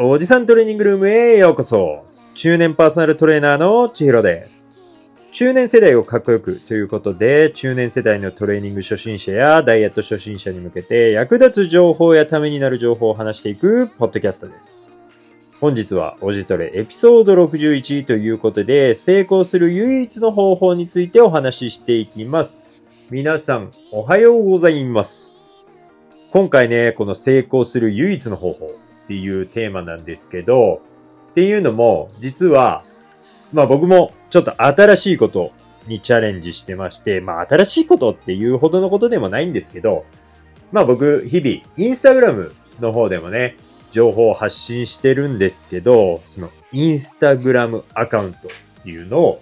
おじさんトレーニングルームへようこそ。中年パーソナルトレーナーの千尋です。中年世代をかっこよくということで、中年世代のトレーニング初心者やダイエット初心者に向けて役立つ情報やためになる情報を話していくポッドキャストです。本日はおじトレエピソード61ということで、成功する唯一の方法についてお話ししていきます。皆さん、おはようございます。今回ね、この成功する唯一の方法っていうテーマなんですけど、っていうのも、実は、まあ僕もちょっと新しいことにチャレンジしてまして、まあ新しいことっていうほどのことでもないんですけど、まあ僕、日々、インスタグラムの方でもね、情報を発信してるんですけど、そのインスタグラムアカウントっていうのを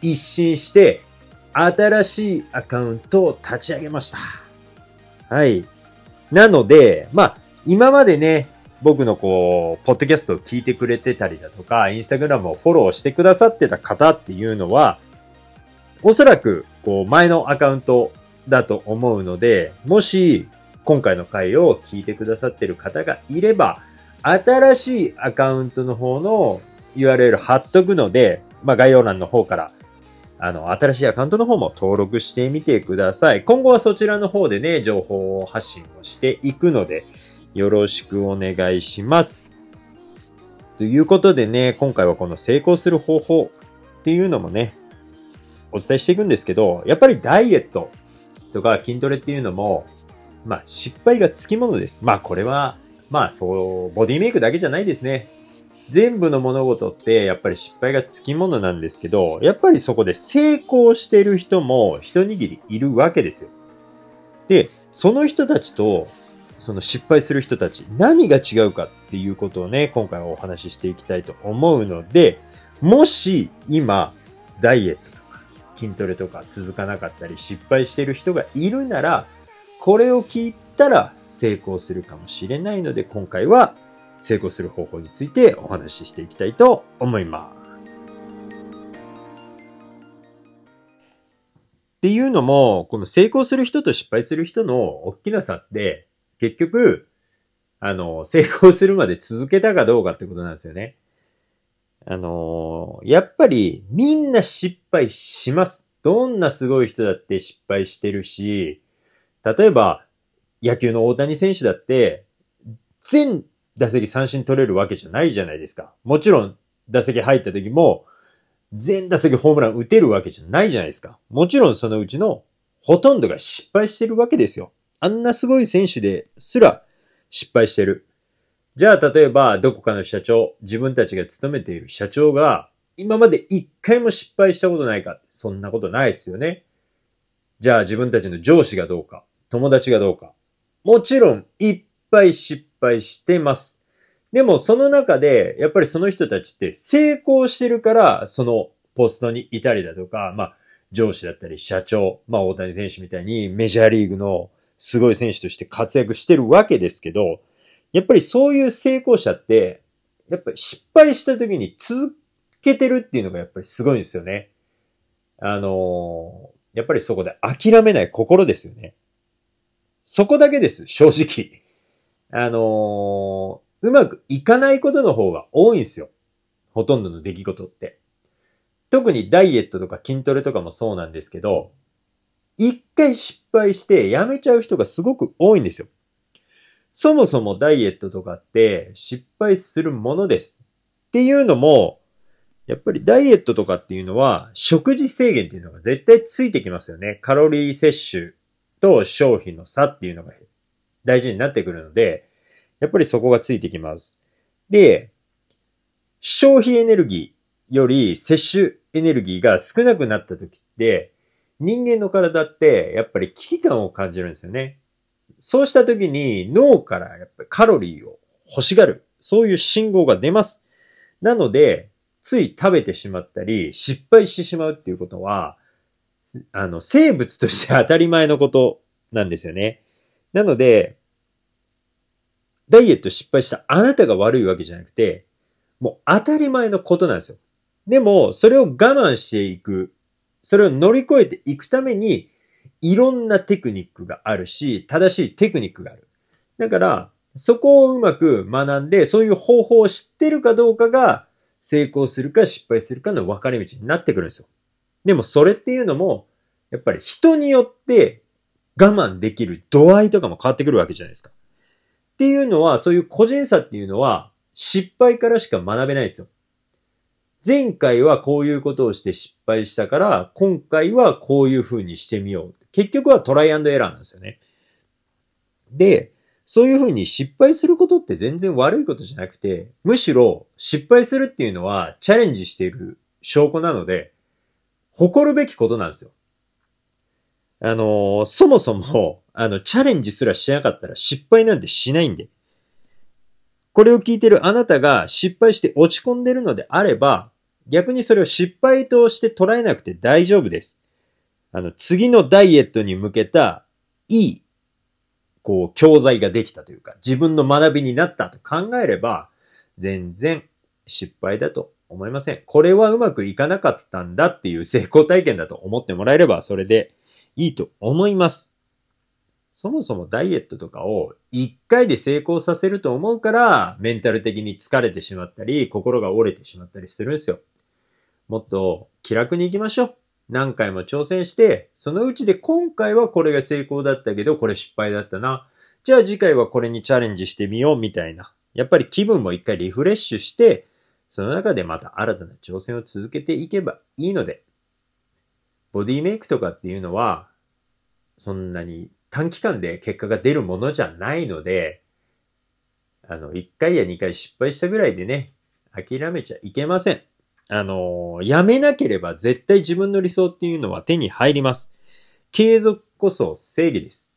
一新して、新しいアカウントを立ち上げました。はい。なので、まあ、今までね、僕のこう、ポッドキャストを聞いてくれてたりだとか、インスタグラムをフォローしてくださってた方っていうのは、おそらく、こう、前のアカウントだと思うので、もし、今回の回を聞いてくださってる方がいれば、新しいアカウントの方の URL 貼っとくので、まあ概要欄の方から、あの、新しいアカウントの方も登録してみてください。今後はそちらの方でね、情報発信をしていくので、よろしくお願いします。ということでね、今回はこの成功する方法っていうのもね、お伝えしていくんですけど、やっぱりダイエットとか筋トレっていうのも、まあ失敗がつきものです。まあこれは、まあそう、ボディメイクだけじゃないですね。全部の物事ってやっぱり失敗がつきものなんですけど、やっぱりそこで成功してる人も一握りいるわけですよ。で、その人たちと、その失敗する人たち、何が違うかっていうことをね、今回はお話ししていきたいと思うので、もし今、ダイエットとか筋トレとか続かなかったり失敗してる人がいるなら、これを聞いたら成功するかもしれないので、今回は成功する方法についてお話ししていきたいと思います。っていうのも、この成功する人と失敗する人の大きな差って、結局、あの、成功するまで続けたかどうかってことなんですよね。あの、やっぱりみんな失敗します。どんなすごい人だって失敗してるし、例えば野球の大谷選手だって、全打席三振取れるわけじゃないじゃないですか。もちろん打席入った時も、全打席ホームラン打てるわけじゃないじゃないですか。もちろんそのうちのほとんどが失敗してるわけですよ。あんなすごい選手ですら失敗してる。じゃあ例えばどこかの社長、自分たちが勤めている社長が今まで一回も失敗したことないかそんなことないですよね。じゃあ自分たちの上司がどうか、友達がどうか。もちろんいっぱい失敗してます。でもその中で、やっぱりその人たちって成功してるから、そのポストにいたりだとか、まあ上司だったり社長、まあ大谷選手みたいにメジャーリーグのすごい選手として活躍してるわけですけど、やっぱりそういう成功者って、やっぱり失敗した時に続けてるっていうのがやっぱりすごいんですよね。あのーやっぱりそこで諦めない心ですよね。そこだけです、正直。あのーうまくいかないことの方が多いんですよ。ほとんどの出来事って。特にダイエットとか筋トレとかもそうなんですけど、一回失敗してやめちゃう人がすごく多いんですよ。そもそもダイエットとかって失敗するものです。っていうのも、やっぱりダイエットとかっていうのは食事制限っていうのが絶対ついてきますよね。カロリー摂取と消費の差っていうのが大事になってくるので、やっぱりそこがついてきます。で、消費エネルギーより摂取エネルギーが少なくなった時って、人間の体ってやっぱり危機感を感じるんですよね。そうした時に脳からやっぱカロリーを欲しがる。そういう信号が出ます。なので、つい食べてしまったり、失敗してしまうっていうことは、あの、生物として当たり前のことなんですよね。なので、ダイエット失敗したあなたが悪いわけじゃなくて、もう当たり前のことなんですよ。でも、それを我慢していく、それを乗り越えていくために、いろんなテクニックがあるし、正しいテクニックがある。だから、そこをうまく学んで、そういう方法を知ってるかどうかが、成功するか失敗するかの分かれ道になってくるんですよ。でもそれっていうのも、やっぱり人によって我慢できる度合いとかも変わってくるわけじゃないですか。っていうのは、そういう個人差っていうのは、失敗からしか学べないですよ。前回はこういうことをして失敗したから、今回はこういう風にしてみよう。結局はトライアンドエラーなんですよね。で、そういう風に失敗することって全然悪いことじゃなくて、むしろ失敗するっていうのはチャレンジしている証拠なので、誇るべきことなんですよ。あのー、そもそも、あの、チャレンジすらしなかったら失敗なんてしないんで。これを聞いてるあなたが失敗して落ち込んでるのであれば、逆にそれを失敗として捉えなくて大丈夫です。あの、次のダイエットに向けた、いい、こう、教材ができたというか、自分の学びになったと考えれば、全然失敗だと思いません。これはうまくいかなかったんだっていう成功体験だと思ってもらえれば、それでいいと思います。そもそもダイエットとかを一回で成功させると思うから、メンタル的に疲れてしまったり、心が折れてしまったりするんですよ。もっと気楽に行きましょう。何回も挑戦して、そのうちで今回はこれが成功だったけど、これ失敗だったな。じゃあ次回はこれにチャレンジしてみようみたいな。やっぱり気分も一回リフレッシュして、その中でまた新たな挑戦を続けていけばいいので、ボディメイクとかっていうのは、そんなに短期間で結果が出るものじゃないので、あの、1回や2回失敗したぐらいでね、諦めちゃいけません。あの、やめなければ絶対自分の理想っていうのは手に入ります。継続こそ正義です。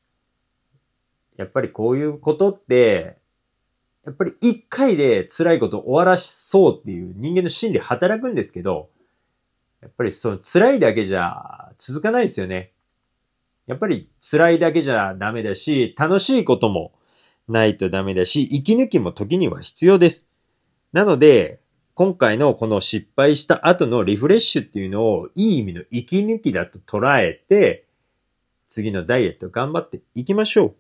やっぱりこういうことって、やっぱり一回で辛いこと終わらしそうっていう人間の心理働くんですけど、やっぱりその辛いだけじゃ続かないですよね。やっぱり辛いだけじゃダメだし、楽しいこともないとダメだし、息抜きも時には必要です。なので、今回のこの失敗した後のリフレッシュっていうのをいい意味の息抜きだと捉えて、次のダイエット頑張っていきましょう。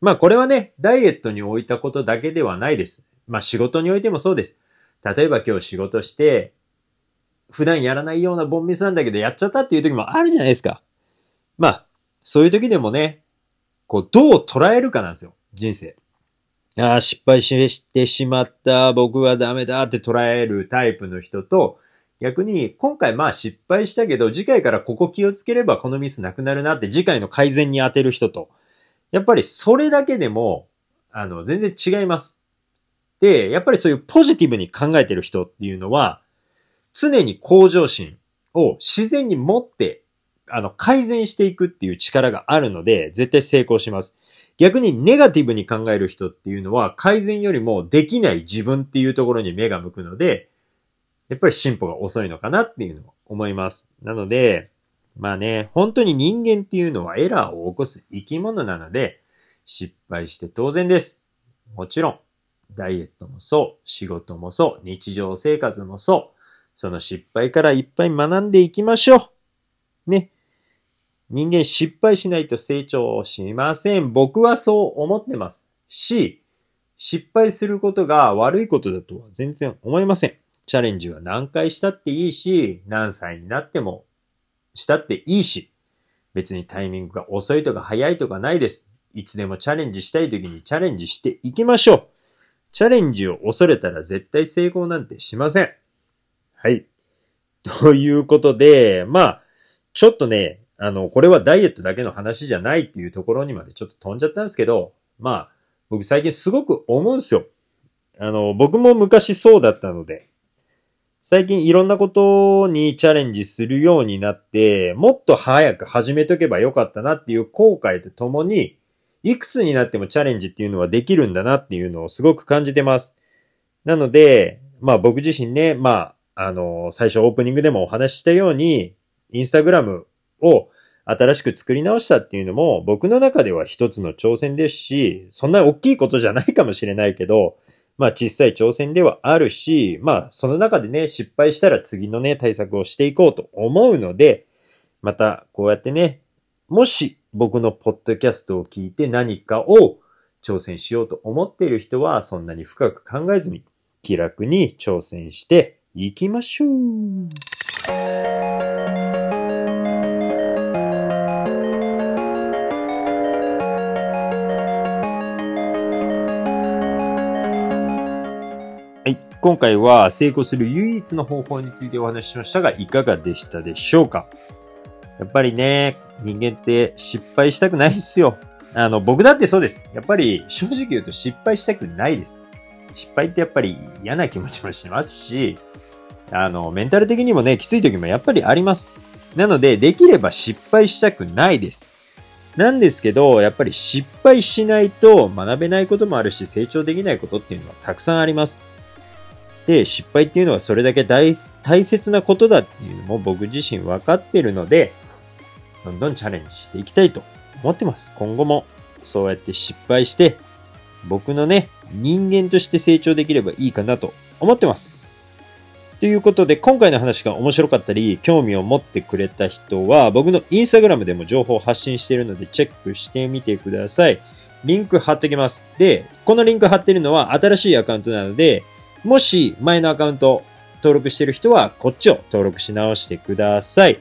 まあこれはね、ダイエットに置いたことだけではないです。まあ仕事においてもそうです。例えば今日仕事して、普段やらないようなボンミスなんだけどやっちゃったっていう時もあるじゃないですか。まあ、そういう時でもね、こう、どう捉えるかなんですよ。人生。ああ、失敗してしまった、僕はダメだって捉えるタイプの人と、逆に、今回まあ失敗したけど、次回からここ気をつければこのミスなくなるなって次回の改善に当てる人と、やっぱりそれだけでも、あの、全然違います。で、やっぱりそういうポジティブに考えてる人っていうのは、常に向上心を自然に持ってあの、改善していくっていう力があるので、絶対成功します。逆にネガティブに考える人っていうのは、改善よりもできない自分っていうところに目が向くので、やっぱり進歩が遅いのかなっていうのを思います。なので、まあね、本当に人間っていうのはエラーを起こす生き物なので、失敗して当然です。もちろん、ダイエットもそう、仕事もそう、日常生活もそう、その失敗からいっぱい学んでいきましょう。ね。人間失敗しないと成長しません。僕はそう思ってます。し、失敗することが悪いことだとは全然思いません。チャレンジは何回したっていいし、何歳になってもしたっていいし、別にタイミングが遅いとか早いとかないです。いつでもチャレンジしたい時にチャレンジしていきましょう。チャレンジを恐れたら絶対成功なんてしません。はい。ということで、まあ、ちょっとね、あの、これはダイエットだけの話じゃないっていうところにまでちょっと飛んじゃったんですけど、まあ、僕最近すごく思うんですよ。あの、僕も昔そうだったので、最近いろんなことにチャレンジするようになって、もっと早く始めとけばよかったなっていう後悔とともに、いくつになってもチャレンジっていうのはできるんだなっていうのをすごく感じてます。なので、まあ僕自身ね、まあ、あの、最初オープニングでもお話ししたように、インスタグラムを新しく作り直したっていうのも僕の中では一つの挑戦ですし、そんな大きいことじゃないかもしれないけど、まあ小さい挑戦ではあるし、まあその中でね、失敗したら次のね、対策をしていこうと思うので、またこうやってね、もし僕のポッドキャストを聞いて何かを挑戦しようと思っている人はそんなに深く考えずに気楽に挑戦していきましょう。今回は成功する唯一の方法についてお話ししましたが、いかがでしたでしょうか？やっぱりね、人間って失敗したくないっすよ。あの、僕だってそうです。やっぱり正直言うと失敗したくないです。失敗ってやっぱり嫌な気持ちもしますし、あの、メンタル的にもね、きつい時もやっぱりあります。なので、できれば失敗したくないです。なんですけど、やっぱり失敗しないと学べないこともあるし、成長できないことっていうのはたくさんあります。で、失敗っていうのはそれだけ大切なことだっていうのも僕自身分かってるので、どんどんチャレンジしていきたいと思ってます。今後もそうやって失敗して、僕のね、人間として成長できればいいかなと思ってます。ということで、今回の話が面白かったり、興味を持ってくれた人は、僕のインスタグラムでも情報を発信しているので、チェックしてみてください。リンク貼っておきます。で、このリンク貼ってるのは新しいアカウントなので、もし前のアカウント登録してる人はこっちを登録し直してください。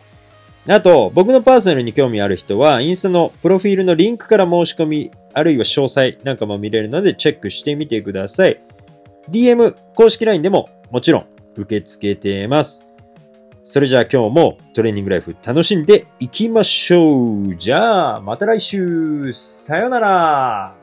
あと、僕のパーソナルに興味ある人は、インスタのプロフィールのリンクから申し込み、あるいは詳細なんかも見れるのでチェックしてみてください。DM、公式 LINE でももちろん受け付けてます。それじゃあ今日もトレーニングライフ楽しんでいきましょう。じゃあ、また来週さよなら